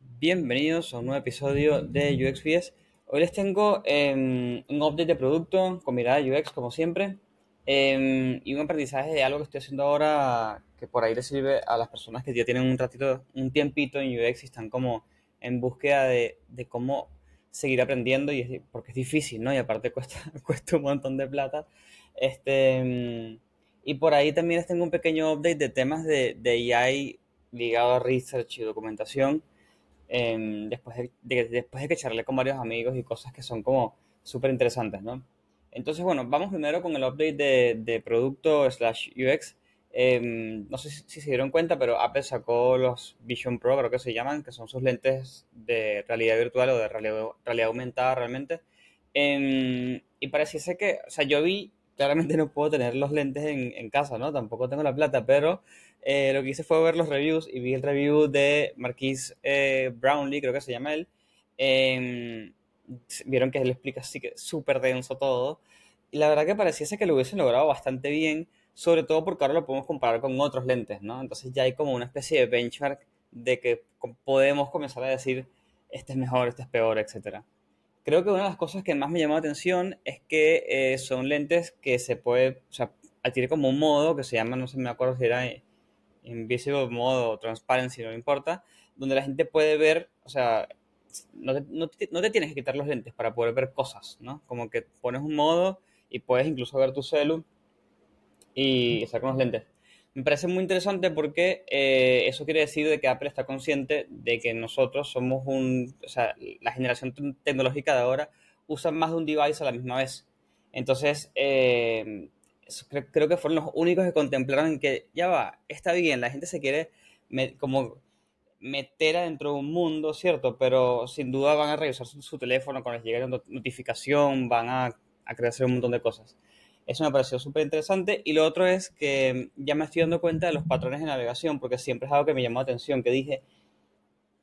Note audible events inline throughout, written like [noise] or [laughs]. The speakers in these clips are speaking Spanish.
Bienvenidos a un nuevo episodio de UXPS. Hoy les tengo em, un update de producto con mirada UX como siempre em, y un aprendizaje de algo que estoy haciendo ahora que por ahí les sirve a las personas que ya tienen un ratito, un tiempito en UX y están como en búsqueda de, de cómo seguir aprendiendo y es- porque es difícil, ¿no? Y aparte cuesta, [laughs] cuesta un montón de plata. Este, em, y por ahí también les tengo un pequeño update de temas de, de AI ligado a research y documentación em, después, de, de- después de que charlé con varios amigos y cosas que son como súper interesantes, ¿no? Entonces, bueno, vamos primero con el update de, de producto slash UX. Em, no sé si, si se dieron cuenta, pero Apple sacó los Vision Pro, creo que se llaman, que son sus lentes de realidad virtual o de realidad, realidad aumentada realmente. Em, y pareciese que, o sea, yo vi, claramente no puedo tener los lentes en, en casa, ¿no? Tampoco tengo la plata, pero eh, lo que hice fue ver los reviews y vi el review de Marquis eh, Brownlee, creo que se llama él. Em, vieron que él explica así que súper denso todo. Y la verdad que pareciese que lo hubiesen logrado bastante bien, sobre todo porque ahora lo podemos comparar con otros lentes, ¿no? Entonces ya hay como una especie de benchmark de que podemos comenzar a decir, este es mejor, este es peor, etcétera. Creo que una de las cosas que más me llamó la atención es que eh, son lentes que se puede, o sea, tiene como un modo que se llama, no sé, me acuerdo si era invisible mode o transparency, no me importa, donde la gente puede ver, o sea, no te, tienes que quitar los lentes para poder ver cosas, ¿no? Como que pones un modo y puedes incluso ver tu celu y con los lentes. Me parece muy interesante porque eh, eso quiere decir de que Apple está consciente de que nosotros somos un, o sea, la generación te- tecnológica de ahora usa más de un device a la misma vez. Entonces, eh, eso cre- creo que fueron los únicos que contemplaron que ya va, está bien, la gente se quiere me- como meter adentro de un mundo, ¿cierto? Pero sin duda van a revisar su, teléfono cuando les llegue not- notificación, van a, a hacer un montón de cosas. Eso me pareció súper interesante. Y lo otro es que ya me estoy dando cuenta de los patrones de navegación, porque siempre es algo que me llamó la atención, que dije,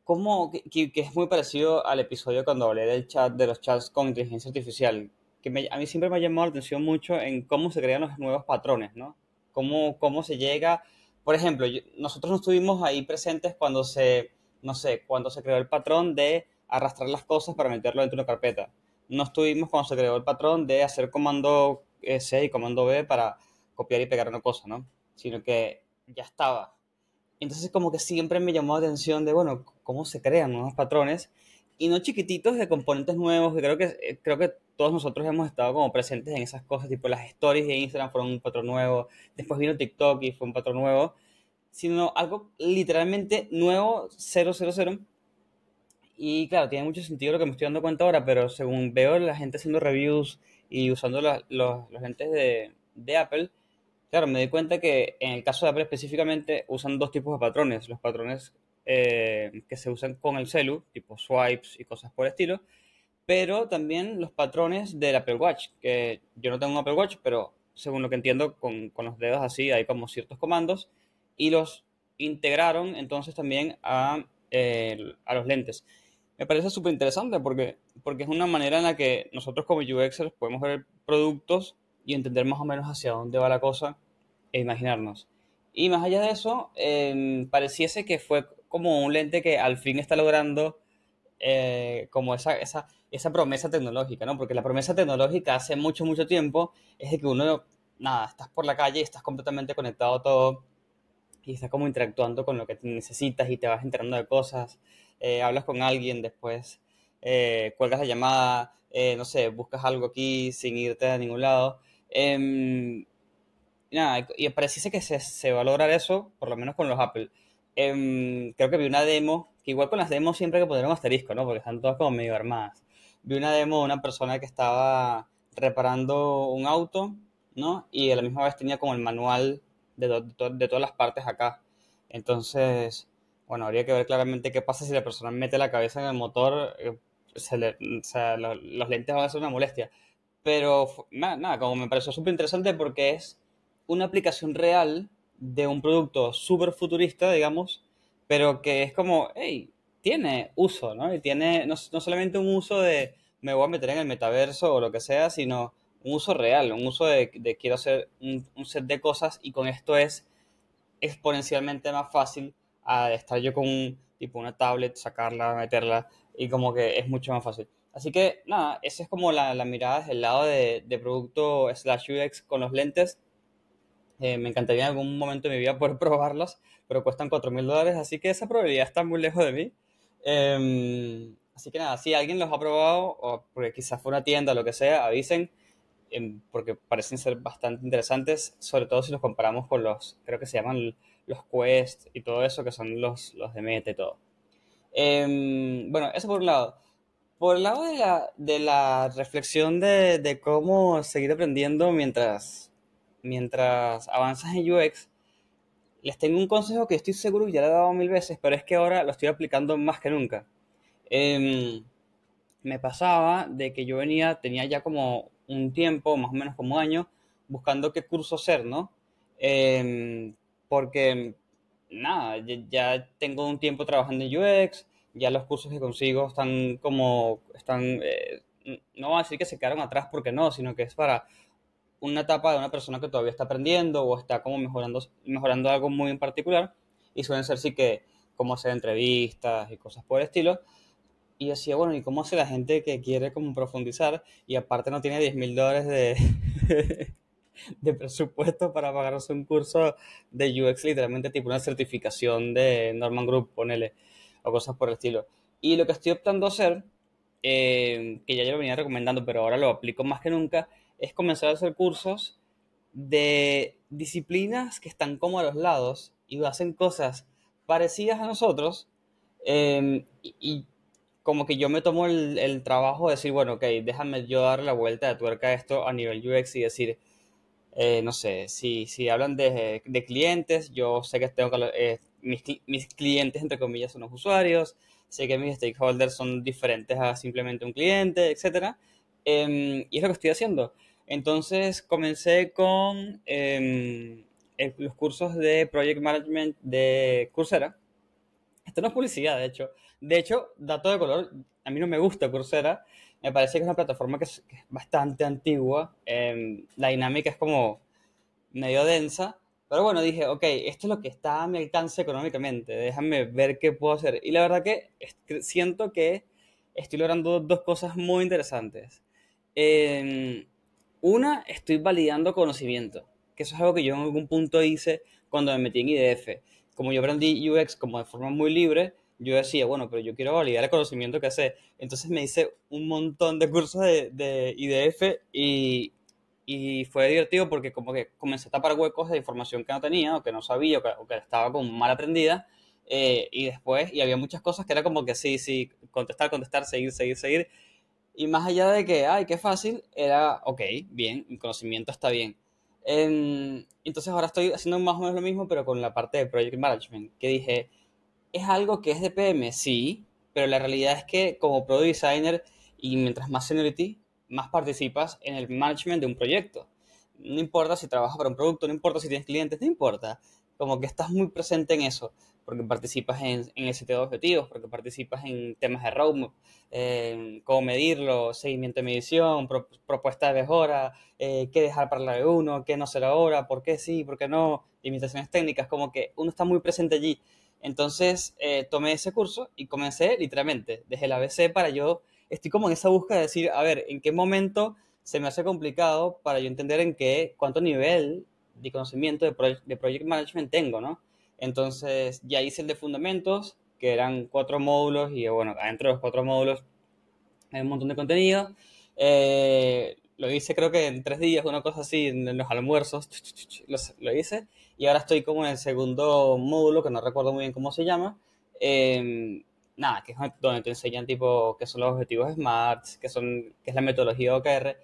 ¿cómo? Que, es muy parecido al episodio cuando hablé del chat, de los chats con inteligencia artificial, que a mí siempre me ha llamado la atención mucho en cómo se crean los nuevos patrones, ¿no? Cómo, cómo se llega, por ejemplo, nosotros no estuvimos ahí presentes cuando se, no sé, cuando se creó el patrón de arrastrar las cosas para meterlo dentro de una carpeta. No estuvimos cuando se creó el patrón de hacer comando C y comando B para copiar y pegar una cosa, ¿no? Sino que ya estaba. Entonces como que siempre me llamó la atención de, bueno, cómo se crean nuevos patrones y no chiquititos de componentes nuevos, creo que, eh, creo que todos nosotros hemos estado como presentes en esas cosas, tipo las stories de Instagram fueron un patrón nuevo, después vino TikTok y fue un patrón nuevo, sino algo literalmente nuevo, 000. Y claro, tiene mucho sentido lo que me estoy dando cuenta ahora, pero según veo la gente haciendo reviews y usando la- los, los lentes de, de Apple, Claro, me di cuenta que en el caso de Apple específicamente usan dos tipos de patrones. Los patrones eh, que se usan con el celu, tipo swipes y cosas por el estilo, pero también los patrones del Apple Watch, que yo no tengo un Apple Watch, pero según lo que entiendo, con, con los dedos así hay como ciertos comandos y los integraron entonces también a, eh, a los lentes. Me parece súper interesante porque, porque es una manera en la que nosotros como UXers podemos ver productos y entender más o menos hacia dónde va la cosa e imaginarnos. Y más allá de eso, eh, pareciese que fue como un lente que al fin está logrando eh, como esa, esa, esa promesa tecnológica, ¿no? Porque la promesa tecnológica hace mucho, mucho tiempo es de que uno, nada, estás por la calle y estás completamente conectado a todo y estás como interactuando con lo que necesitas y te vas enterando de cosas, eh, hablas con alguien, después eh, cuelgas la llamada, eh, no sé, buscas algo aquí sin irte a ningún lado. Em, nada, y pareciese que se, se va a lograr eso, por lo menos con los Apple. Em, creo que vi una demo, que igual con las demos siempre hay que poner un asterisco, ¿no? Porque están todas como medio armadas. Vi una demo de una persona que estaba reparando un auto, ¿no? Y a la misma vez tenía como el manual de to- de todas las partes acá. Entonces, bueno, habría que ver claramente qué pasa si la persona mete la cabeza en el motor, eh, se le- o sea, lo- los lentes van a ser una molestia. Pero nada, nada, como me pareció súper interesante porque es una aplicación real de un producto súper futurista, digamos, pero que es como, hey, tiene uso, ¿no? Y tiene no, no solamente un uso de me voy a meter en el metaverso o lo que sea, sino un uso real, un uso de, quiero hacer un, set de cosas y con esto es exponencialmente más fácil a estar yo con un, tipo una tablet, sacarla, meterla y como que es mucho más fácil. Así que nada, esa es como la, mirada desde el lado de, producto slash UX con los lentes. Eh, me encantaría en algún momento de mi vida poder [laughs] probarlos, pero cuestan 4 mil dólares, así que esa probabilidad está muy lejos de mí. Em, así que nada, si alguien los ha probado, o porque quizás fue una tienda o lo que sea, avisen, em, porque parecen ser bastante interesantes, sobre todo si los comparamos con los, creo que se llaman los Quest y todo eso, que son los, los de Meta todo. Em, bueno, eso por un lado. Por el lado de la, de la reflexión de, de, cómo seguir aprendiendo mientras, mientras avanzas en UX, les tengo un consejo que estoy seguro que ya lo he dado mil veces, pero es que ahora lo estoy aplicando más que nunca. Em, me pasaba de que yo venía, tenía ya como un tiempo, más o menos como un año, buscando qué curso hacer, ¿no? Em, porque, nada, ya tengo un tiempo trabajando en UX, ya los cursos que consigo están como, están, eh, no voy a decir que se quedaron atrás porque no, sino que es para una etapa de una persona que todavía está aprendiendo o está como mejorando, mejorando algo muy en particular y suelen ser sí que como hacer entrevistas y cosas por el estilo. Y decía, bueno, ¿y cómo hace la gente que quiere como profundizar y aparte no tiene 10 mil dólares de, [laughs] de presupuesto para pagarse un curso de UX, literalmente tipo una certificación de Norman Group, ponele o cosas por el estilo. Y lo que estoy optando a hacer, eh, que ya yo lo venía recomendando, pero ahora lo aplico más que nunca, es comenzar a hacer cursos de disciplinas que están como a los lados y hacen cosas parecidas a nosotros. Em, y, como que yo me tomo el, trabajo de decir, bueno, ok, déjame yo dar la vuelta de tuerca a esto a nivel UX y decir, eh, no sé, si, si hablan de, de, clientes, yo sé que tengo eh, mis, mis, clientes, entre comillas, son los usuarios, sé que mis stakeholders son diferentes a simplemente un cliente, etc. Em, y es lo que estoy haciendo. Entonces comencé con em, los cursos de Project Management de Coursera. Esto no es publicidad, de hecho. De hecho, dato de color, a mí no me gusta Coursera. Me parece que es una plataforma que es, bastante antigua. Em, la dinámica es como medio densa. Pero bueno, dije, ok, esto es lo que está a mi alcance económicamente, déjame ver qué puedo hacer. Y la verdad que siento que estoy logrando dos cosas muy interesantes. Em, una, estoy validando conocimiento, que eso es algo que yo en algún punto hice cuando me metí en IDF. Como yo aprendí UX como de forma muy libre, yo decía, bueno, pero yo quiero validar el conocimiento que sé. Entonces me hice un montón de cursos de, de IDF y, y fue divertido porque como que comencé a tapar huecos de información que no tenía o que no sabía o que, estaba como mal aprendida. Eh, y después, y había muchas cosas que era como que sí, sí, contestar, contestar, seguir, seguir, seguir. Y más allá de que, ay, qué fácil, era, ok, bien, mi conocimiento está bien. entonces ahora estoy haciendo más o menos lo mismo, pero con la parte de Project Management, que dije, ¿es algo que es de PM? Sí, pero la realidad es que como Product Designer y mientras más seniority, más participas en el management de un proyecto. No importa si trabajas para un producto, no importa si tienes clientes, no importa. Como que estás muy presente en eso, porque participas en, el seteo de objetivos, porque participas en temas de roadmap, cómo medirlo, seguimiento de medición, propuesta de mejora, eh, qué dejar para la de uno, qué no hacer ahora, por qué sí, por qué no, limitaciones técnicas, como que uno está muy presente allí. Entonces eh, tomé ese curso y comencé literalmente desde la ABC para yo estoy como en esa búsqueda de decir, a ver, ¿en qué momento se me hace complicado para yo entender en qué, cuánto nivel de conocimiento de, de Project Management tengo, ¿no? Entonces ya hice el de fundamentos, que eran cuatro módulos, y bueno, adentro de los cuatro módulos hay un montón de contenido. Eh, lo hice creo que en tres días, una cosa así, en los almuerzos, [laughs] lo hice. Y ahora estoy como en el segundo módulo, que no recuerdo muy bien cómo se llama. Eh, nada, que es donde te enseñan tipo qué son los objetivos SMART, qué, son, qué es la metodología OKR.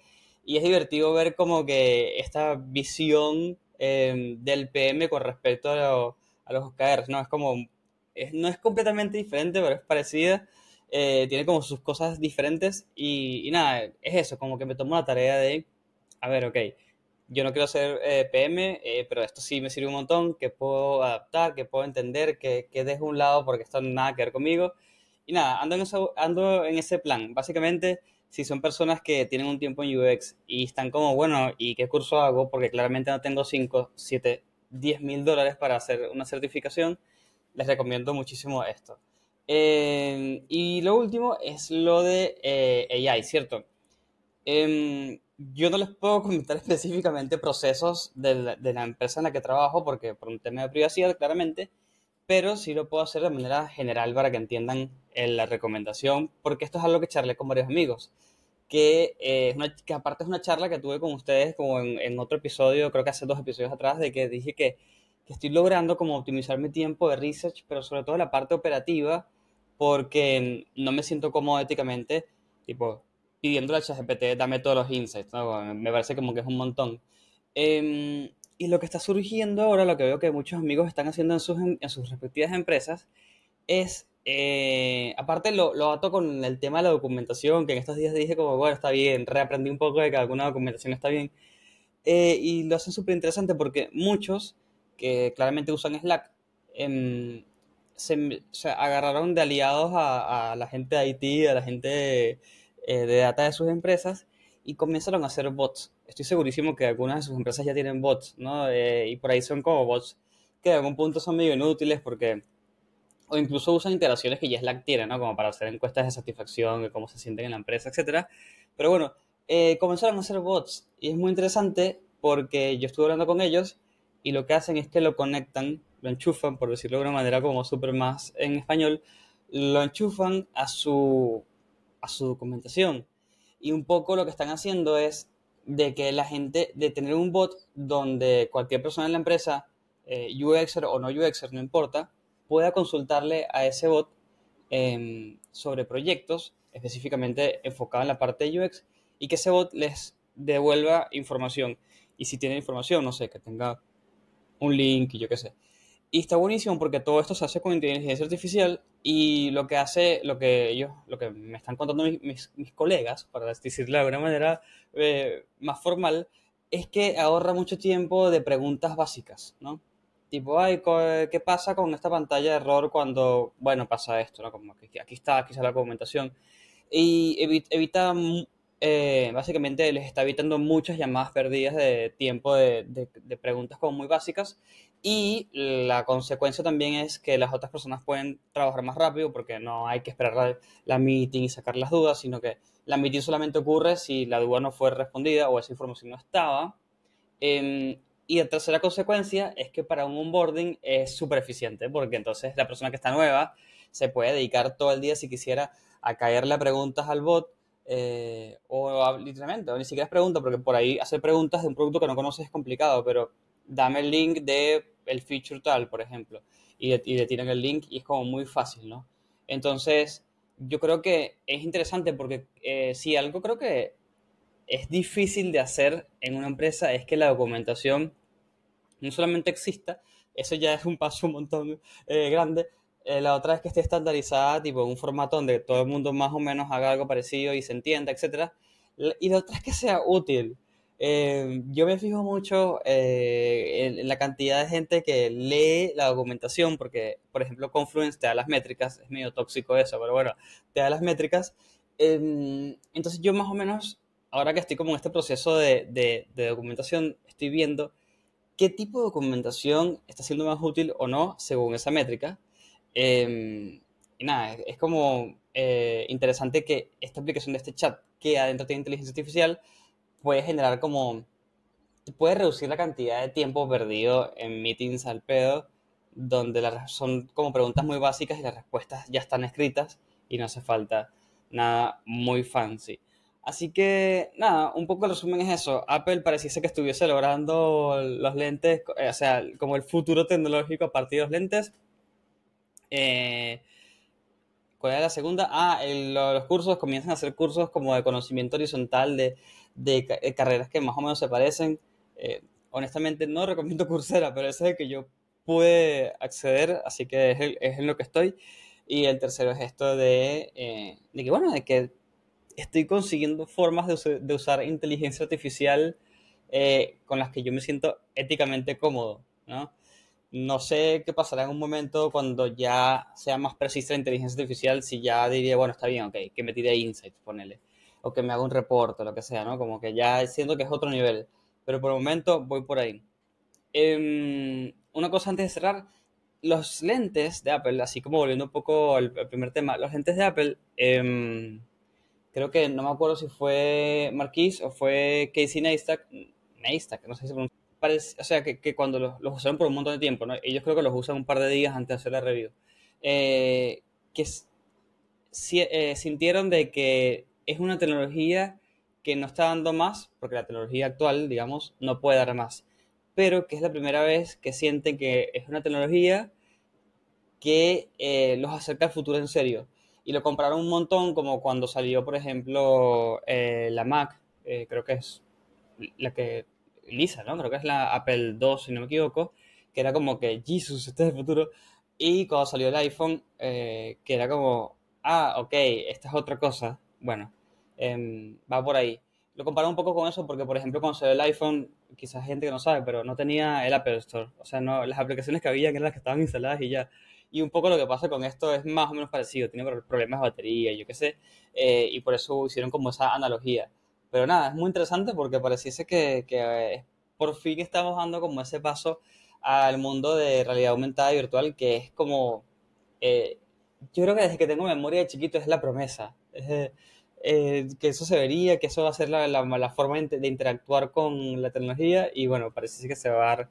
Y es divertido ver como que esta visión em, del PM con respecto a, a, los OKRs, ¿no? Es como, no es completamente diferente, pero es parecida. Eh, tiene como sus cosas diferentes y, y, nada, es eso, como que me tomo la tarea de, a ver, ok, yo no quiero ser eh, PM, eh, pero esto sí me sirve un montón, que puedo adaptar, que puedo entender, que, que dejo un lado porque esto no nada que ver conmigo. Y nada, ando en, ando en ese plan. Básicamente, si son personas que tienen un tiempo en UX y están como, bueno, ¿y qué curso hago? Porque claramente no tengo 5, 7, 10 mil dólares para hacer una certificación, les recomiendo muchísimo esto. Eh, y lo último es lo de eh, AI, ¿cierto? Yo no les puedo [laughs] comentar específicamente procesos de la, de la, empresa en la que trabajo, porque por un tema de privacidad, claramente, pero sí lo puedo hacer de manera general para que entiendan eh, la recomendación, porque esto es algo que charlé con varios amigos, que, eh, una, que aparte es una charla que tuve con ustedes como en, en, otro episodio, creo que hace dos episodios atrás, de que dije que, que estoy logrando como optimizar mi tiempo de research, pero sobre todo la parte operativa, porque no me siento cómodo éticamente, tipo, pidiéndole a ChatGPT, dame todos los insights, ¿no? Me parece como que es un montón. Eh, y lo que está surgiendo ahora, lo que veo que muchos amigos están haciendo en sus, en sus respectivas empresas, es, eh, aparte lo, lo ato con el tema de la documentación, que en estos días dije como, bueno, está bien, reaprendí un poco de que alguna documentación está bien, eh, y lo hacen súper interesante porque muchos que claramente usan Slack, eh, se, se, agarraron de aliados a, a, la gente de IT, a la gente eh, de data de sus empresas y comenzaron a hacer bots. Estoy segurísimo que algunas de sus empresas ya tienen bots, ¿no? Eh, y por ahí son como bots que de algún punto son medio inútiles porque o incluso usan interacciones que ya Slack tiene, ¿no? Como para hacer encuestas de satisfacción, de cómo se sienten en la empresa, etc. Pero bueno, eh, comenzaron a hacer bots y es muy interesante porque yo estuve hablando con ellos y lo que hacen es que lo conectan, lo enchufan, por decirlo de una manera como súper más en español, lo enchufan a su a su documentación. Y un poco lo que están haciendo es de que la gente, de tener un bot donde cualquier persona en la empresa, eh, UXer o no UXer, no importa, pueda consultarle a ese bot eh, sobre proyectos específicamente enfocado en la parte de UX y que ese bot les devuelva información. Y si tiene información, no sé, que tenga un link y yo qué sé. Y está buenísimo porque todo esto se hace con inteligencia artificial y lo que hace, lo que ellos, lo que me están contando mis, mis, mis colegas, para decirlo de alguna manera eh, más formal, es que ahorra mucho tiempo de preguntas básicas, ¿no? Tipo, ay, ¿qué pasa con esta pantalla de error cuando, bueno, pasa esto, ¿no? Como aquí está, aquí está la documentación. Y evita, eh, básicamente les está evitando muchas llamadas perdidas de tiempo de, preguntas como muy básicas y la consecuencia también es que las otras personas pueden trabajar más rápido porque no hay que esperar la, la meeting y sacar las dudas, sino que la meeting solamente ocurre si la duda no fue respondida o esa información no estaba. Eh, y la tercera consecuencia es que para un onboarding es súper eficiente porque entonces la persona que está nueva se puede dedicar todo el día si quisiera a caerle preguntas al bot eh, o literalmente, o ni siquiera es pregunta porque por ahí hacer preguntas de un producto que no conoces es complicado, pero dame el link de el feature tal, por ejemplo, y le, y le tiran el link y es como muy fácil, ¿no? Entonces, yo creo que es interesante porque eh, si algo creo que es difícil de hacer en una empresa es que la documentación no solamente exista, eso ya es un paso un montón eh, grande, eh, la otra es que esté estandarizada, tipo en un formato donde todo el mundo más o menos haga algo parecido y se entienda, etc. Y la otra es que sea útil. Eh, yo me fijo mucho eh, en, la cantidad de gente que lee la documentación, porque, por ejemplo, Confluence te da las métricas, es medio tóxico eso, pero bueno, te da las métricas. Eh, entonces yo más o menos, ahora que estoy como en este proceso de, de, documentación, estoy viendo qué tipo de documentación está siendo más útil o no según esa métrica. Eh, y nada, es, es como eh, interesante que esta aplicación de este chat que adentro tiene inteligencia artificial puede generar como, puede reducir la cantidad de tiempo perdido en meetings al pedo, donde las, son como preguntas muy básicas y las respuestas ya están escritas y no hace falta nada muy fancy. Así que, nada, un poco el resumen es eso. Apple pareciese que estuviese logrando los lentes, eh, o sea, como el futuro tecnológico a partir de los lentes. Eh, ¿Cuál era la segunda? Ah, el, los cursos comienzan a hacer cursos como de conocimiento horizontal de de, de carreras que más o menos se parecen. Eh, honestamente no recomiendo [laughs] Coursera, pero ese es el que yo pude acceder, así que es, el, es en lo que estoy. Y el tercero es esto de, eh, de que, bueno, de que estoy consiguiendo formas de, de usar inteligencia artificial eh, con las que yo me siento éticamente cómodo, ¿no? No sé qué pasará en un momento cuando ya sea más precisa la inteligencia artificial, si ya diría, bueno, está bien, ok, que me tire insights, ponele o que me haga un reporte, lo que sea, ¿no? Como que ya siento que es otro nivel. Pero por el momento voy por ahí. Em, una cosa antes de cerrar, los lentes de Apple, así como volviendo un poco al, primer tema, los lentes de Apple, em, creo que no me acuerdo si fue Marquis o fue Casey Neistat, Neistat, no sé si se pronuncia, o sea, que, que cuando los, los, usaron por un montón de tiempo, ¿no? ellos creo que los usan un par de días antes de hacer la review, eh, que si, eh, sintieron de que es una tecnología que no está dando más, porque la tecnología actual, digamos, no puede dar más, pero que es la primera vez que sienten que es una tecnología que eh, los acerca al futuro en serio. Y lo compraron un montón, como cuando salió, por ejemplo, eh, la Mac, eh, creo que es la que, Lisa, ¿no? Creo que es la Apple II, si no me equivoco, que era como que, Jesus, este es el futuro. Y cuando salió el iPhone, que era como, ah, ok, esta es otra cosa. Bueno, em, va por ahí. Lo comparo un poco con eso porque, por ejemplo, cuando salió el iPhone, quizás gente que no sabe, pero no tenía el Apple Store. O sea, no, las aplicaciones que había eran las que estaban instaladas y ya. Y un poco lo que pasa con esto es más o menos parecido. Tiene problemas de batería, yo qué sé. Eh, y por eso hicieron como esa analogía. Pero nada, es muy interesante porque pareciese que, que eh, por fin estamos dando como ese paso al mundo de realidad aumentada y virtual, que es como... Eh, yo creo que desde que tengo memoria de chiquito es la promesa. Es, eh, que eso se vería, que eso va a ser la, la, forma de, interactuar con la tecnología y bueno, parece que se va a dar,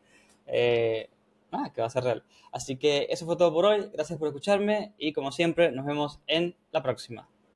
ah, que va a ser real. Así que eso fue todo por hoy, gracias por escucharme y como siempre nos vemos en la próxima.